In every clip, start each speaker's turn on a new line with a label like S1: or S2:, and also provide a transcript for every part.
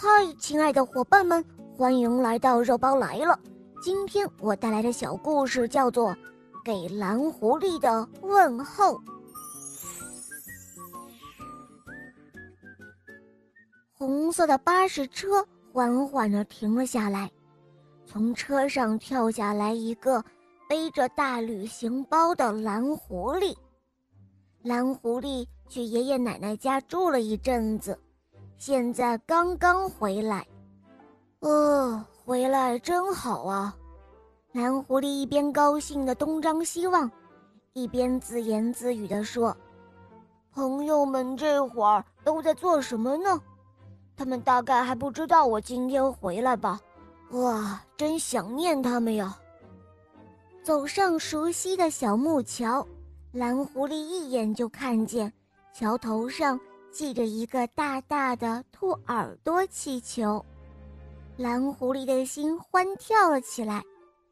S1: 嗨，亲爱的伙伴们，欢迎来到肉包来了。今天我带来的小故事叫做《给蓝狐狸的问候》。红色的巴士车缓缓地停了下来，从车上跳下来一个背着大旅行包的蓝狐狸。蓝狐狸去爷爷奶奶家住了一阵子。现在刚刚回来，哦，回来真好啊！蓝狐狸一边高兴的东张西望，一边自言自语地说：“朋友们这会儿都在做什么呢？他们大概还不知道我今天回来吧？哇，真想念他们呀！”走上熟悉的小木桥，蓝狐狸一眼就看见桥头上。系着一个大大的兔耳朵气球，蓝狐狸的心欢跳了起来。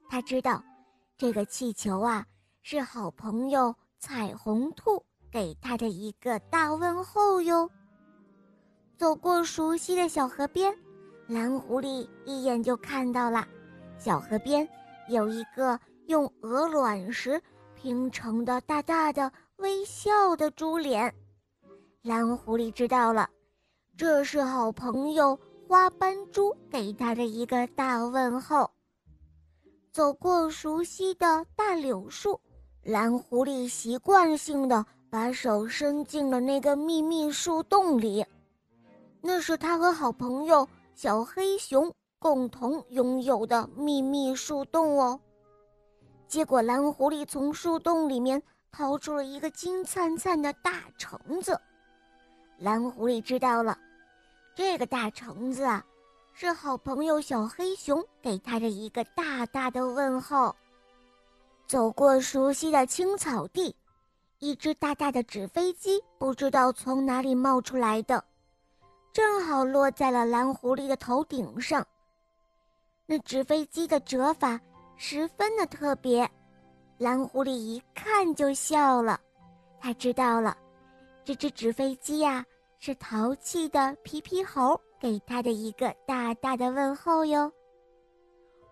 S1: 他知道，这个气球啊，是好朋友彩虹兔给他的一个大问候哟。走过熟悉的小河边，蓝狐狸一眼就看到了，小河边有一个用鹅卵石拼成的大大的微笑的猪脸。蓝狐狸知道了，这是好朋友花斑猪给他的一个大问候。走过熟悉的大柳树，蓝狐狸习惯性的把手伸进了那个秘密树洞里，那是他和好朋友小黑熊共同拥有的秘密树洞哦。结果，蓝狐狸从树洞里面掏出了一个金灿灿的大橙子。蓝狐狸知道了，这个大橙子啊，是好朋友小黑熊给他的一个大大的问候。走过熟悉的青草地，一只大大的纸飞机不知道从哪里冒出来的，正好落在了蓝狐狸的头顶上。那纸飞机的折法十分的特别，蓝狐狸一看就笑了，他知道了。这只纸飞机呀，是淘气的皮皮猴给他的一个大大的问候哟。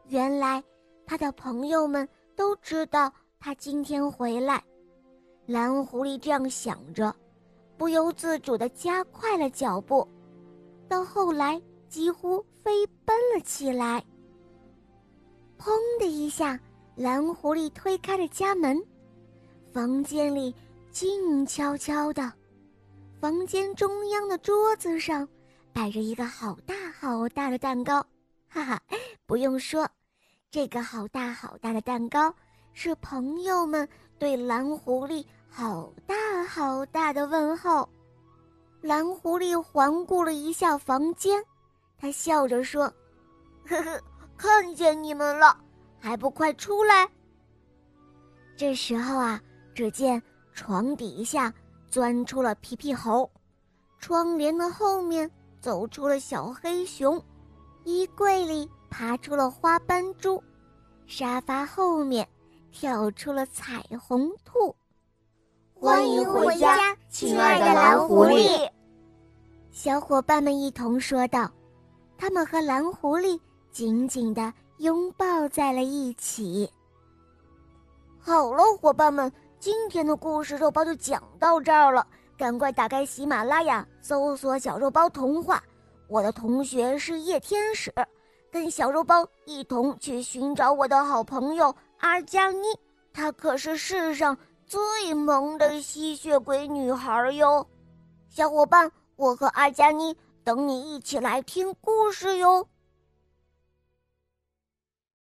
S1: 原来，他的朋友们都知道他今天回来。蓝狐狸这样想着，不由自主地加快了脚步，到后来几乎飞奔了起来。砰的一下，蓝狐狸推开了家门，房间里静悄悄的。房间中央的桌子上，摆着一个好大好大的蛋糕，哈哈，不用说，这个好大好大的蛋糕是朋友们对蓝狐狸好大好大的问候。蓝狐狸环顾了一下房间，他笑着说：“呵呵，看见你们了，还不快出来？”这时候啊，只见床底下。钻出了皮皮猴，窗帘的后面走出了小黑熊，衣柜里爬出了花斑猪，沙发后面跳出了彩虹兔。
S2: 欢迎回家，亲爱的蓝狐狸！
S1: 小伙伴们一同说道，他们和蓝狐狸紧紧地拥抱在了一起。好了，伙伴们。今天的故事肉包就讲到这儿了，赶快打开喜马拉雅，搜索“小肉包童话”。我的同学是夜天使，跟小肉包一同去寻找我的好朋友阿加妮，她可是世上最萌的吸血鬼女孩哟。小伙伴，我和阿加妮等你一起来听故事哟。